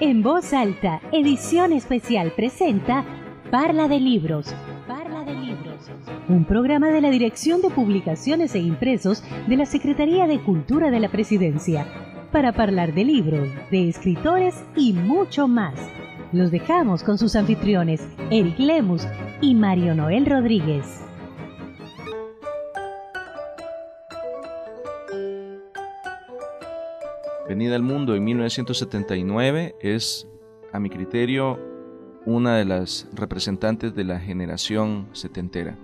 En voz alta, edición especial presenta Parla de Libros. Un programa de la Dirección de Publicaciones e Impresos de la Secretaría de Cultura de la Presidencia. Para hablar de libros, de escritores y mucho más. Los dejamos con sus anfitriones, Eric Lemus y Mario Noel Rodríguez. Venida al mundo en 1979 es, a mi criterio, una de las representantes de la generación setentera.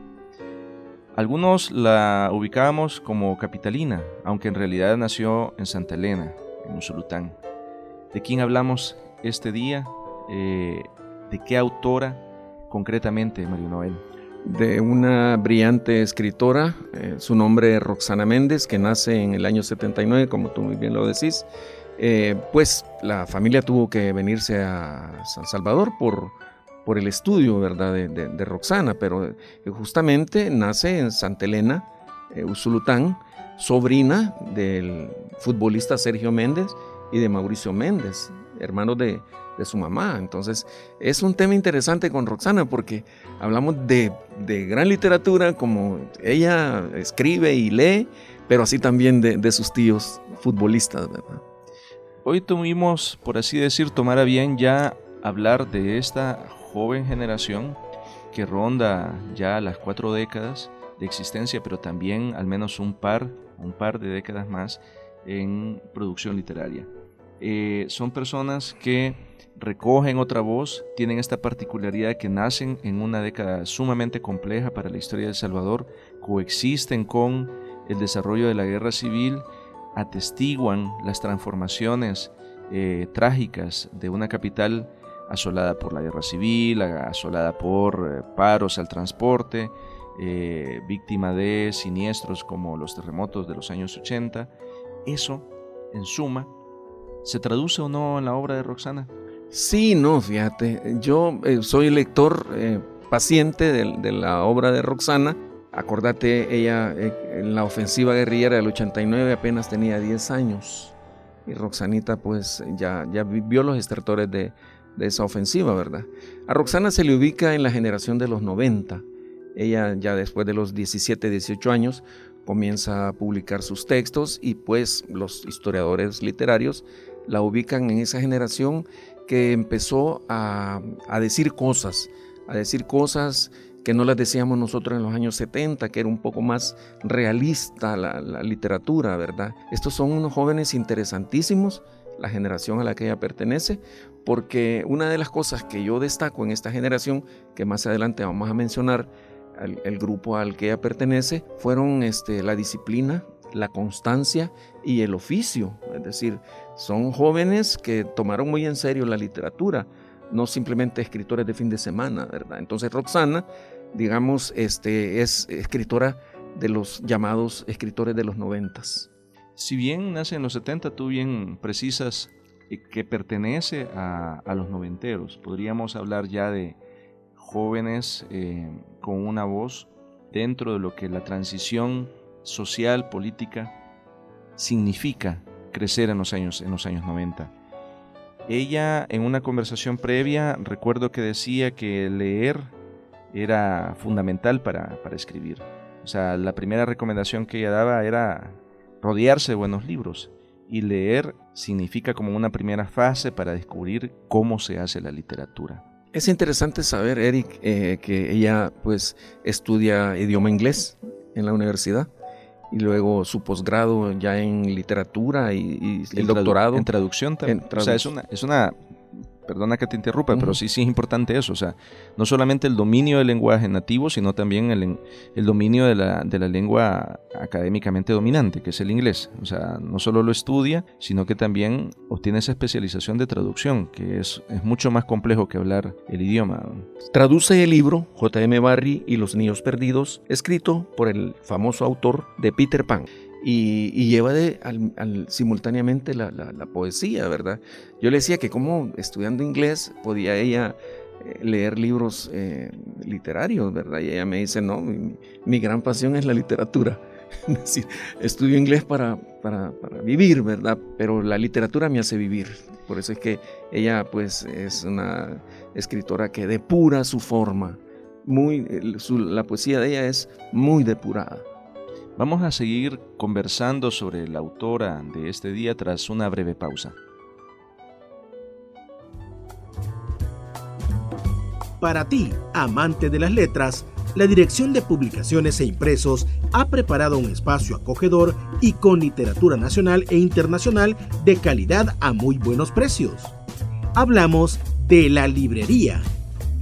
Algunos la ubicábamos como capitalina, aunque en realidad nació en Santa Elena, en Usulután. ¿De quién hablamos este día? Eh, ¿De qué autora concretamente, Mario Noel? de una brillante escritora, eh, su nombre es Roxana Méndez, que nace en el año 79, como tú muy bien lo decís. Eh, pues la familia tuvo que venirse a San Salvador por, por el estudio ¿verdad? De, Roxana, pero eh, justamente nace en Santa Elena, Usulután, sobrina del futbolista Sergio Méndez y de Mauricio Méndez, hermanos de, su mamá. Entonces, es un tema interesante con Roxana porque hablamos de, gran literatura, como ella escribe y lee, pero así también de, sus tíos futbolistas, Hoy tuvimos, por así decir, tomar a bien ya hablar de esta joven generación que ronda ya las cuatro décadas de existencia, pero también al menos un par, un par de décadas más en producción literaria. Eh, son personas que recogen otra voz, tienen esta particularidad que nacen en una década sumamente compleja para la historia de El Salvador, coexisten con el desarrollo de la guerra civil, atestiguan las transformaciones eh, trágicas de una capital asolada por la guerra civil, asolada por eh, paros al transporte, víctima de siniestros como los terremotos de los años 80. Eso, en suma, ¿Se traduce o no en la obra de Roxana? Sí, no, fíjate, yo eh, soy lector eh, paciente de, la obra de Roxana. Acordate, ella eh, en la ofensiva guerrillera del 89 apenas tenía 10 años. Y Roxanita pues ya, ya vio los estertores de, de esa ofensiva, ¿verdad? A Roxana se le ubica en la generación de los 90. Ella ya después de los 17, 18 años comienza a publicar sus textos y pues los historiadores literarios la ubican en esa generación que empezó a, decir cosas, a decir cosas que no las decíamos nosotros en los años 70, que era un poco más realista la, literatura, ¿verdad? Estos son unos jóvenes interesantísimos, la generación a la que ella pertenece, porque una de las cosas que yo destaco en esta generación, que más adelante vamos a mencionar, el, grupo al que ella pertenece, fueron este, la disciplina, la constancia y el oficio. Es decir, son jóvenes que tomaron muy en serio la literatura, no simplemente escritores de fin de semana, ¿verdad? Entonces Roxana, digamos, este, es escritora de los llamados escritores de los noventas. Si bien nace en los 70, tú bien precisas que pertenece a, los noventeros. Podríamos hablar ya de jóvenes eh, con una voz dentro de lo que la transición social, política, significa crecer en los años, en los años 90. Ella en una conversación previa recuerdo que decía que leer era fundamental para, para escribir. O sea, la primera recomendación que ella daba era rodearse de buenos libros y leer significa como una primera fase para descubrir cómo se hace la literatura. Es interesante saber, Eric, eh, que ella pues estudia idioma inglés en la universidad y luego su posgrado ya en literatura y, el doctorado. En traducción también. o sea, es una, es una perdona que te interrumpa, pero sí, sí es importante eso, o sea, no solamente el dominio del lenguaje nativo, sino también el, el dominio de la, de la, lengua académicamente dominante, que es el inglés. O sea, no solo lo estudia, sino que también obtiene esa especialización de traducción, que es, es mucho más complejo que hablar el idioma. Traduce el libro J.M. Barry y los niños perdidos, escrito por el famoso autor de Peter Pan y, lleva de, al, simultáneamente la, poesía, ¿verdad? Yo le decía que como estudiando inglés podía ella eh, leer libros eh, literarios, ¿verdad? Y ella me dice, no, mi, gran pasión es la literatura. es decir, estudio inglés para, para, vivir, ¿verdad? Pero la literatura me hace vivir. Por eso es que ella, pues, es una escritora que depura su forma. Muy, la poesía de ella es muy depurada. Vamos a seguir conversando sobre la autora de este día tras una breve pausa. Para ti, amante de las letras, la Dirección de Publicaciones e Impresos ha preparado un espacio acogedor y con literatura nacional e internacional de calidad a muy buenos precios. Hablamos de la librería,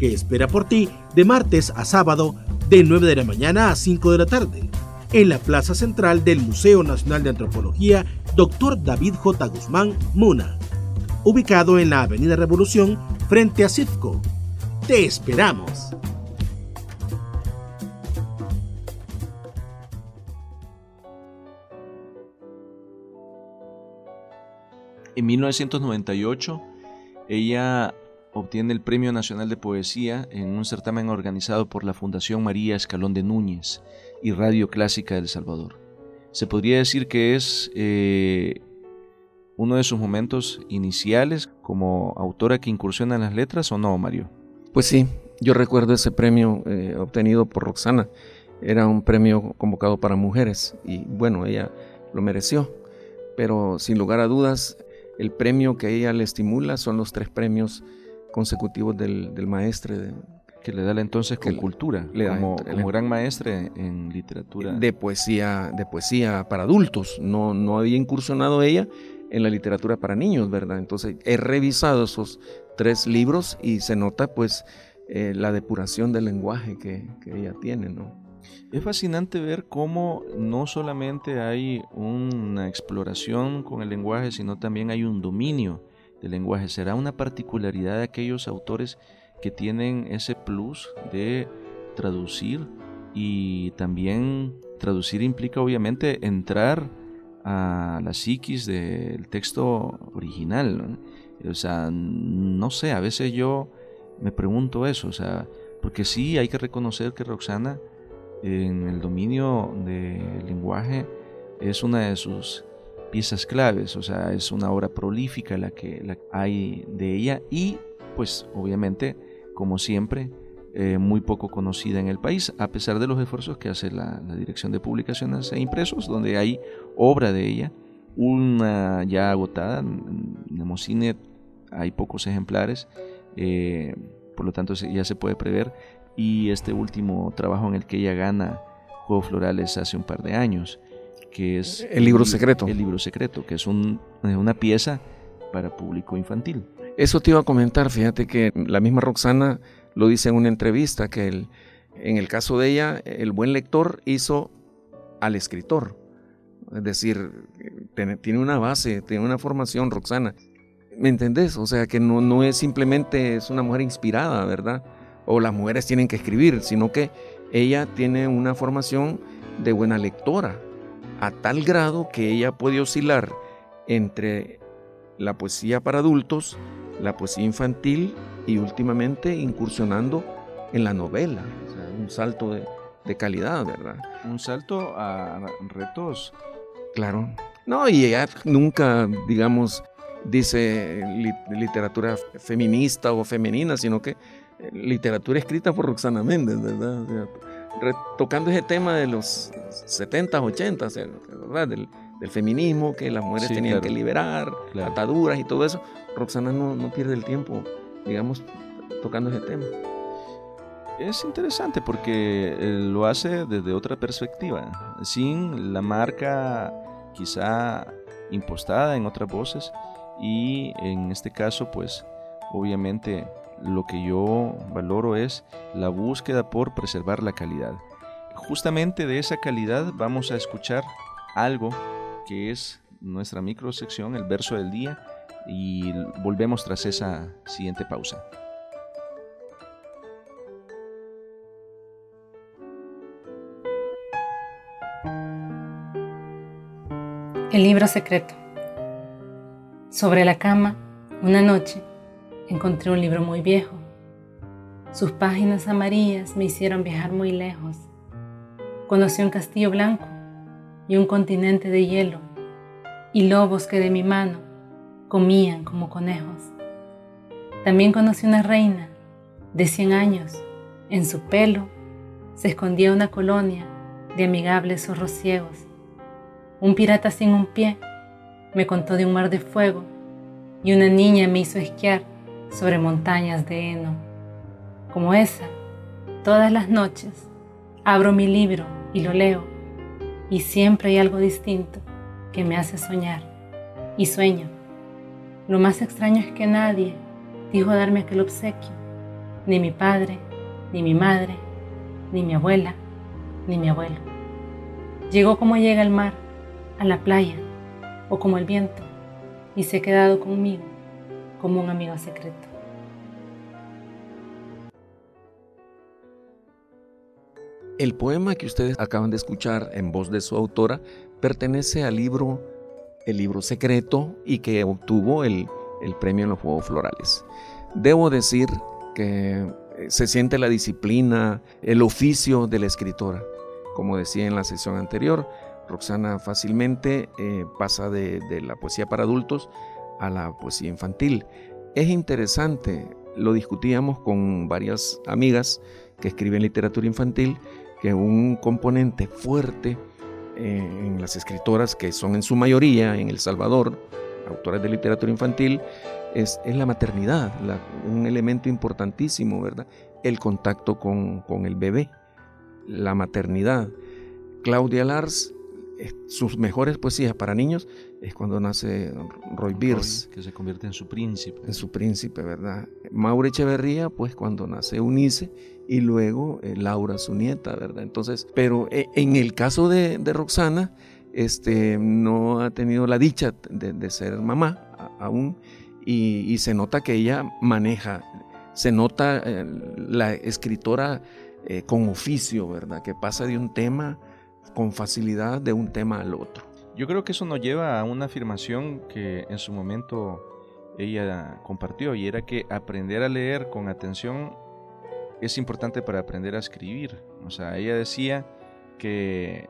que espera por ti de martes a sábado de 9 de la mañana a 5 de la tarde en la plaza central del Museo Nacional de Antropología Dr. David J. Guzmán Muna, ubicado en la Avenida Revolución frente a CIFCO. Te esperamos. En 1998, ella obtiene el Premio Nacional de Poesía en un certamen organizado por la Fundación María Escalón de Núñez y Radio Clásica del Salvador. Se podría decir que es eh, uno de sus momentos iniciales como autora que incursiona en las letras o no, Mario? Pues sí, yo recuerdo ese premio eh, obtenido por Roxana. Era un premio convocado para mujeres y bueno, ella lo mereció. Pero sin lugar a dudas, el premio que ella le estimula son los tres premios consecutivos del, del maestre que le da la entonces con cultura, como, gran maestre en literatura. De poesía, de poesía para adultos. No, no había incursionado ella en la literatura para niños, ¿verdad? Entonces he revisado esos tres libros y se nota pues eh, la depuración del lenguaje que, que ella tiene, ¿no? Es fascinante ver cómo no solamente hay una exploración con el lenguaje, sino también hay un dominio del lenguaje. Será una particularidad de aquellos autores que tienen ese plus de traducir y también traducir implica obviamente entrar a la psiquis del texto original. O sea, no sé, a veces yo me pregunto eso, o sea, porque sí hay que reconocer que Roxana en el dominio del lenguaje es una de sus piezas claves, o sea, es una obra prolífica la que hay de ella y pues obviamente como siempre, eh, muy poco conocida en el país, a pesar de los esfuerzos que hace la, Dirección de Publicaciones e Impresos, donde hay obra de ella, una ya agotada, en Mocine hay pocos ejemplares, eh, por lo tanto ya se puede prever, y este último trabajo en el que ella gana Juegos Florales hace un par de años, que es... El libro secreto. El libro secreto, que es una pieza para público infantil. Eso te iba a comentar, fíjate que la misma Roxana lo dice en una entrevista, que el, en el caso de ella, el buen lector hizo al escritor. Es decir, tiene una base, tiene una formación, Roxana. ¿Me entendés? O sea, que no, no es simplemente es una mujer inspirada, ¿verdad? O las mujeres tienen que escribir, sino que ella tiene una formación de buena lectora, a tal grado que ella puede oscilar entre la poesía para adultos la poesía infantil y últimamente incursionando en la novela. O sea, un salto de, calidad, ¿verdad? Un salto a retos. Claro. No, y ella nunca, digamos, dice literatura feminista o femenina, sino que eh, literatura escrita por Roxana Méndez, ¿verdad? tocando ese tema de los 70s, 80s, ¿verdad? Del, feminismo, que las mujeres tenían que liberar, ataduras y todo eso. Roxana no, pierde el tiempo, digamos, tocando ese tema. Es interesante porque eh, lo hace desde otra perspectiva, sin la marca quizá impostada en otras voces y en este caso pues obviamente lo que yo valoro es la búsqueda por preservar la calidad. Justamente de esa calidad vamos a escuchar algo que es nuestra microsección, el verso del día, y volvemos tras esa siguiente pausa. El libro secreto. Sobre la cama, una noche, encontré un libro muy viejo. Sus páginas amarillas me hicieron viajar muy lejos. Conocí un castillo blanco y un continente de hielo y lobos que de mi mano comían como conejos. También conocí una reina de 100 años. En su pelo se escondía una colonia de amigables zorros ciegos. Un pirata sin un pie me contó de un mar de fuego y una niña me hizo esquiar sobre montañas de heno. Como esa, todas las noches abro mi libro y lo leo y siempre hay algo distinto que me hace soñar y sueño. Lo más extraño es que nadie dijo darme aquel obsequio, ni mi padre, ni mi madre, ni mi abuela, ni mi abuelo. Llegó como llega el mar, a la playa, o como el viento, y se ha quedado conmigo como un amigo secreto. El poema que ustedes acaban de escuchar en voz de su autora pertenece al libro El libro secreto y que obtuvo el, el premio en los Juegos Florales. Debo decir que eh, se siente la disciplina, el oficio de la escritora. Como decía en la sesión anterior, Roxana fácilmente eh, pasa de, de, la poesía para adultos a la poesía infantil. Es interesante, lo discutíamos con varias amigas que escriben literatura infantil que un componente fuerte eh, en las escritoras, que son en su mayoría en El Salvador, autoras de literatura infantil, es, es la maternidad, un elemento importantísimo, ¿verdad? El contacto con, con el bebé, la maternidad. Claudia Lars sus mejores poesías para niños es cuando nace Roy Beers. que se convierte en su príncipe. En su príncipe, ¿verdad? Maure Echeverría, pues cuando nace Unice y luego eh, Laura, su nieta, ¿verdad? Entonces, pero eh, en el caso de, Roxana, este, no ha tenido la dicha de, ser mamá aún y, se nota que ella maneja, se nota eh, la escritora con oficio, ¿verdad? Que pasa de un tema con facilidad de un tema al otro. Yo creo que eso nos lleva a una afirmación que en su momento ella compartió y era que aprender a leer con atención es importante para aprender a escribir. O sea, ella decía que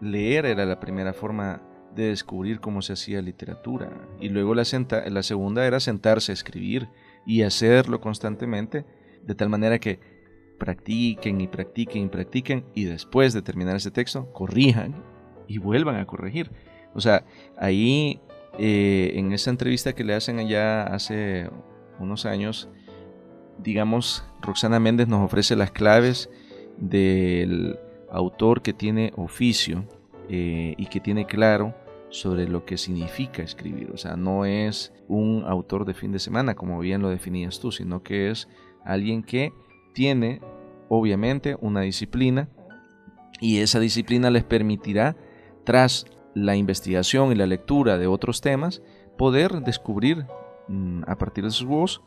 leer era la primera forma de descubrir cómo se hacía literatura y luego la, la segunda era sentarse a escribir y hacerlo constantemente de tal manera que practiquen y practiquen y practiquen y después de terminar ese texto corrijan y vuelvan a corregir. O sea, ahí eh, en esa entrevista que le hacen allá hace unos años, digamos, Roxana Méndez nos ofrece las claves del autor que tiene oficio eh, y que tiene claro sobre lo que significa escribir. O sea, no es un autor de fin de semana, como bien lo definías tú, sino que es alguien que tiene obviamente una disciplina y esa disciplina les permitirá, tras la investigación y la lectura de otros temas, poder descubrir mm, a partir de sus voz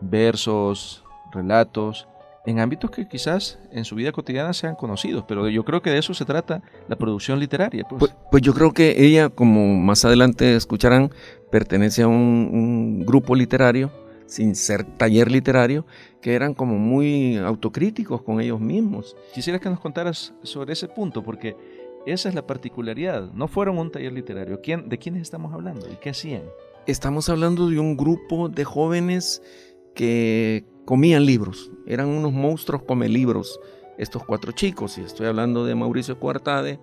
versos, relatos, en ámbitos que quizás en su vida cotidiana sean conocidos, pero yo creo que de eso se trata la producción literaria. Pues, pues, pues yo creo que ella, como más adelante escucharán, pertenece a un grupo literario sin ser taller literario, que eran como muy autocríticos con ellos mismos. Quisiera que nos contaras sobre ese punto, porque esa es la particularidad. No fueron un taller literario. ¿Quién, ¿De quiénes estamos hablando y qué hacían? Estamos hablando de un grupo de jóvenes que comían libros. Eran unos monstruos come libros, estos cuatro chicos. Y estoy hablando de Mauricio Cuartade,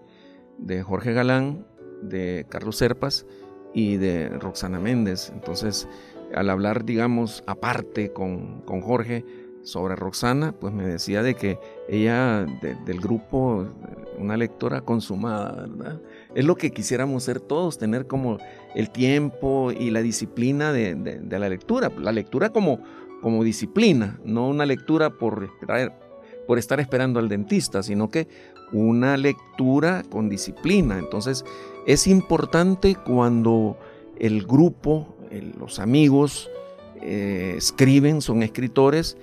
de Jorge Galán, de Carlos Serpas y de Roxana Méndez. Entonces, al hablar, digamos, aparte con, Jorge, sobre Roxana, pues me decía de que ella del grupo, una lectora consumada, ¿verdad? Es lo que quisiéramos ser todos, tener como el tiempo y la disciplina de, la lectura. La lectura como, como disciplina, no una lectura por, por estar esperando al dentista, sino que una lectura con disciplina. Entonces es importante cuando el grupo, los amigos, eh, escriben, son escritores,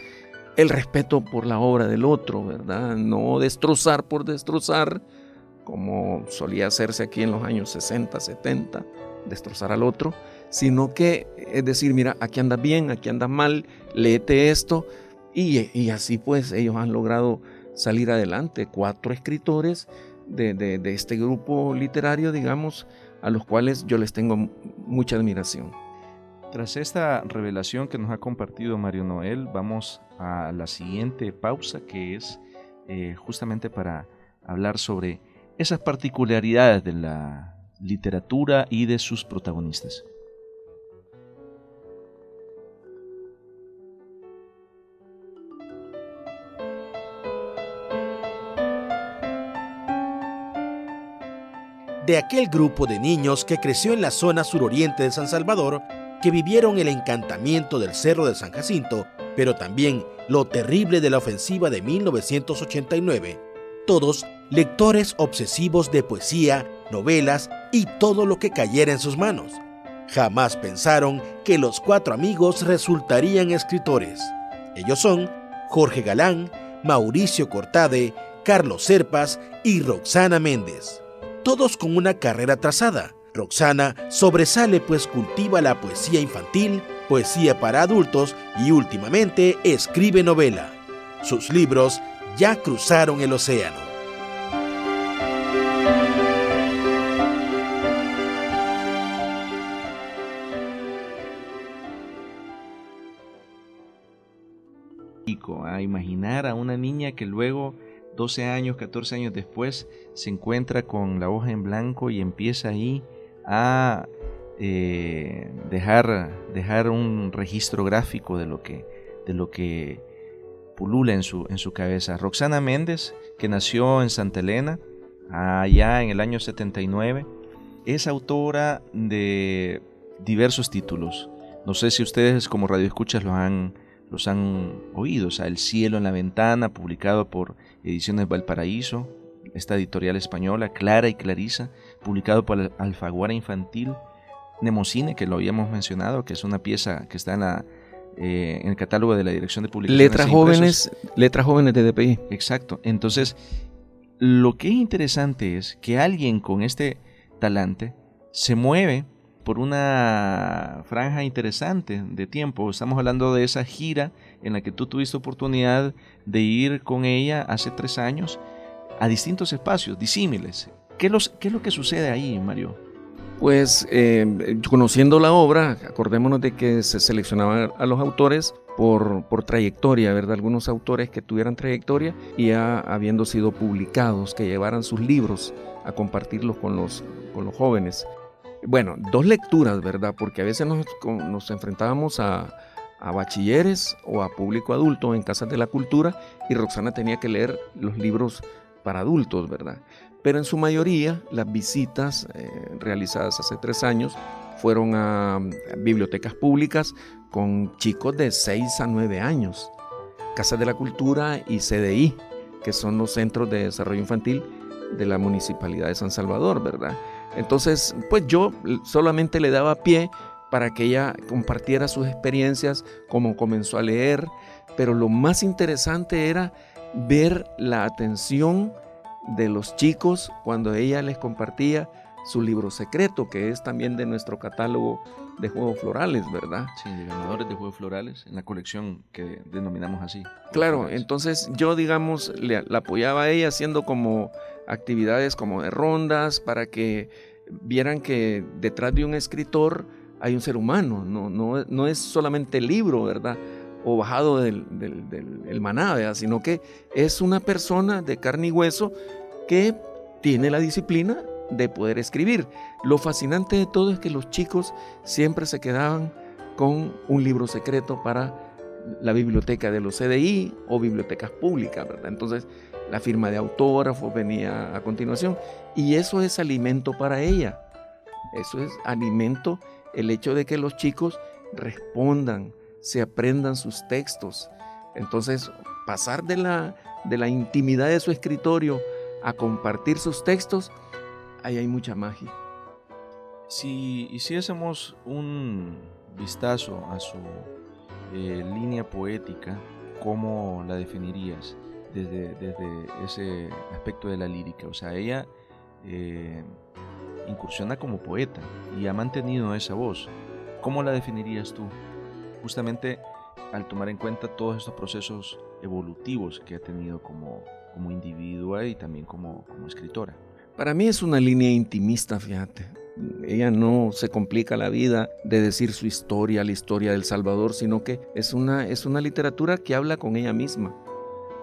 el respeto por la obra del otro, ¿verdad? No destrozar por destrozar, como solía hacerse aquí en los años 60, 70, destrozar al otro, sino que es decir, mira, aquí andas bien, aquí andas mal, léete esto, y, así pues ellos han logrado salir adelante, cuatro escritores de, de este grupo literario, digamos, a los cuales yo les tengo mucha admiración. Tras esta revelación que nos ha compartido Mario Noel, vamos a la siguiente pausa que es eh, justamente para hablar sobre esas particularidades de la literatura y de sus protagonistas. De aquel grupo de niños que creció en la zona suroriente de San Salvador, que vivieron el encantamiento del Cerro de San Jacinto, pero también lo terrible de la ofensiva de 1989, todos lectores obsesivos de poesía, novelas y todo lo que cayera en sus manos. Jamás pensaron que los cuatro amigos resultarían escritores. Ellos son Jorge Galán, Mauricio Cortade, Carlos Serpas y Roxana Méndez. Todos con una carrera trazada, Roxana sobresale pues cultiva la poesía infantil, poesía para adultos y últimamente escribe novela. Sus libros ya cruzaron el océano. A imaginar a una niña que luego 12 años, 14 años después, se encuentra con la hoja en blanco y empieza ahí a eh, dejar, dejar un registro gráfico de lo que, de lo que pulula en su, en su cabeza. Roxana Méndez, que nació en Santa Elena, allá en el año 79, es autora de diversos títulos. No sé si ustedes como radioescuchas los han, los han oído. O El cielo en la ventana, publicado por Ediciones Valparaíso, esta editorial española, Clara y Clarisa, publicado por Alfaguara Infantil, Nemocine, que lo habíamos mencionado, que es una pieza que está en, la, eh, en el catálogo de la Dirección de Publicaciones. Letras jóvenes, letras jóvenes de DPI. Exacto. Entonces, lo que es interesante es que alguien con este talante se mueve por una franja interesante de tiempo. Estamos hablando de esa gira en la que tú tuviste oportunidad de ir con ella hace tres años a distintos espacios disímiles. ¿Qué, ¿Qué es lo que sucede ahí, Mario? Pues eh, conociendo la obra, acordémonos de que se seleccionaban a los autores por, por, trayectoria, ¿verdad? Algunos autores que tuvieran trayectoria y ya habiendo sido publicados, que llevaran sus libros a compartirlos con los, con los jóvenes. Bueno, dos lecturas, ¿verdad? Porque a veces nos, nos enfrentábamos a, a bachilleres o a público adulto en casas de la cultura y Roxana tenía que leer los libros para adultos, ¿verdad? Pero en su mayoría las visitas eh, realizadas hace tres años fueron a, bibliotecas públicas con chicos de 6 a 9 años, Casas de la Cultura y CDI, que son los centros de desarrollo infantil de la Municipalidad de San Salvador, ¿verdad? Entonces, pues yo solamente le daba pie para que ella compartiera sus experiencias, cómo comenzó a leer, pero lo más interesante era ver la atención de los chicos cuando ella les compartía su libro secreto, que es también de nuestro catálogo de juegos florales, ¿verdad? Sí, de ganadores de juegos florales, en la colección que denominamos así. Claro, entonces yo, digamos, le, la apoyaba a ella haciendo como actividades como de rondas para que vieran que detrás de un escritor hay un ser humano, no, no, no es solamente el libro, ¿verdad? O bajado del, del, maná, sino que es una persona de carne y hueso que tiene la disciplina de poder escribir. Lo fascinante de todo es que los chicos siempre se quedaban con un libro secreto para la biblioteca de los CDI o bibliotecas públicas, ¿verdad? Entonces, la firma de autógrafos venía a continuación y eso es alimento para ella. Eso es alimento el hecho de que los chicos respondan, se aprendan sus textos. Entonces, pasar de la, de la intimidad de su escritorio a compartir sus textos, ahí hay mucha magia. Si hiciésemos un vistazo a su eh, línea poética, ¿cómo la definirías desde, desde, ese aspecto de la lírica? O sea, ella eh, incursiona como poeta y ha mantenido esa voz. ¿Cómo la definirías tú? Justamente al tomar en cuenta todos estos procesos evolutivos que ha tenido como, como individua y también como, como escritora. Para mí es una línea intimista, fíjate. Ella no se complica la vida de decir su historia, la historia del Salvador, sino que es una, es una literatura que habla con ella misma.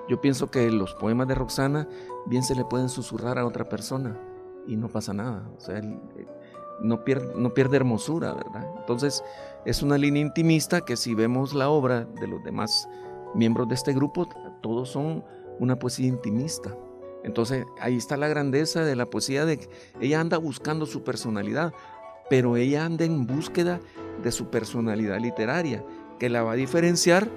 Yo pienso que los poemas de Roxana bien se le pueden susurrar a otra persona y no pasa nada. O sea, no pierde, no pierde hermosura, ¿verdad? Entonces, es una línea intimista que si vemos la obra de los demás miembros de este grupo, todos son una poesía intimista. Entonces, ahí está la grandeza de la poesía de ella anda buscando su personalidad, pero ella anda en búsqueda de su personalidad literaria, que la va a diferenciar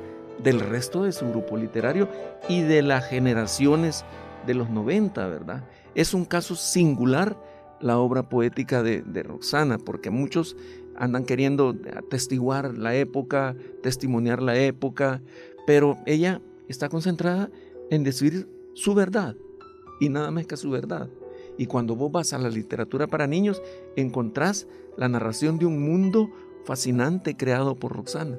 del resto de su grupo literario y de las generaciones de los 90, ¿verdad? Es un caso singular la obra poética de, Roxana, porque muchos andan queriendo atestiguar la época, testimoniar la época, pero ella está concentrada en decir su verdad y nada más que su verdad. Y cuando vos vas a la literatura para niños, encontrás la narración de un mundo fascinante creado por Roxana.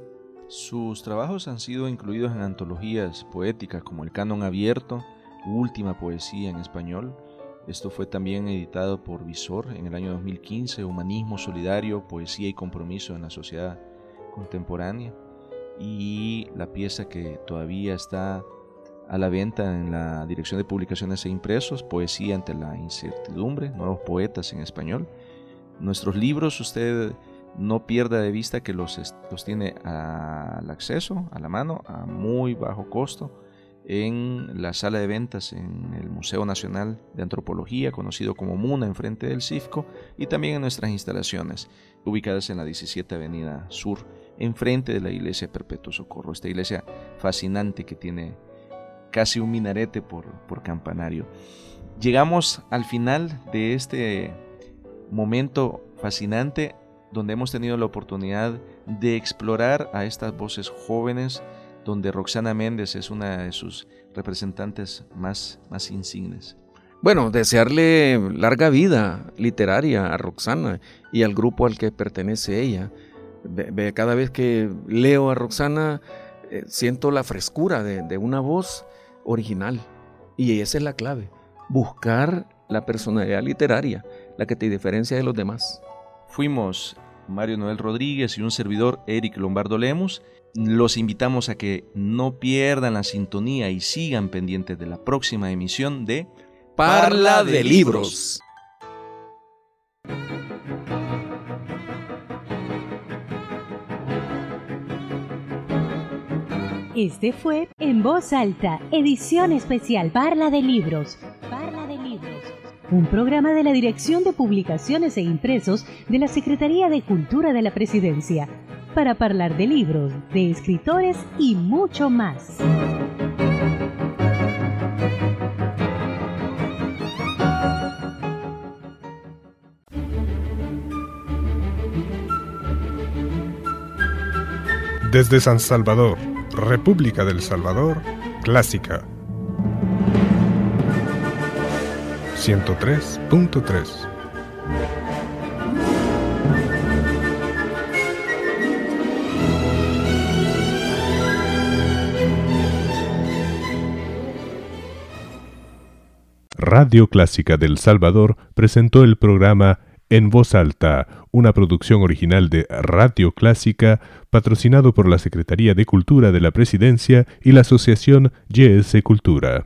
Sus trabajos han sido incluidos en antologías poéticas como El Canon Abierto, Última Poesía en Español. Esto fue también editado por Visor en el año 2015, Humanismo Solidario, Poesía y Compromiso en la Sociedad Contemporánea. Y la pieza que todavía está a la venta en la Dirección de Publicaciones e Impresos, Poesía ante la Incertidumbre, Nuevos Poetas en Español. Nuestros libros, usted no pierda de vista que los, los tiene al acceso, a la mano, a muy bajo costo, en la sala de ventas en el Museo Nacional de Antropología, conocido como MUNA, enfrente del CIFCO, y también en nuestras instalaciones, ubicadas en la 17 Avenida Sur, enfrente de la Iglesia Perpetuo Socorro, esta iglesia fascinante que tiene casi un minarete por, por campanario. Llegamos al final de este momento fascinante donde hemos tenido la oportunidad de explorar a estas voces jóvenes, donde Roxana Méndez es una de sus representantes más, más insignes. Bueno, desearle larga vida literaria a Roxana y al grupo al que pertenece ella. Cada vez que leo a Roxana, eh, siento la frescura de, de una voz original. Y esa es la clave, buscar la personalidad literaria, la que te diferencia de los demás. Fuimos Mario Noel Rodríguez y un servidor Eric Lombardo Lemos. Los invitamos a que no pierdan la sintonía y sigan pendientes de la próxima emisión de Parla de Libros. Este fue En Voz Alta, edición especial Parla de Libros. Parla de Libros un programa de la Dirección de Publicaciones e Impresos de la Secretaría de Cultura de la Presidencia, para hablar de libros, de escritores y mucho más. Desde San Salvador, República del Salvador, Clásica 103.3. Radio Clásica del Salvador presentó el programa En Voz Alta, una producción original de Radio Clásica, patrocinado por la Secretaría de Cultura de la Presidencia y la Asociación YS Cultura.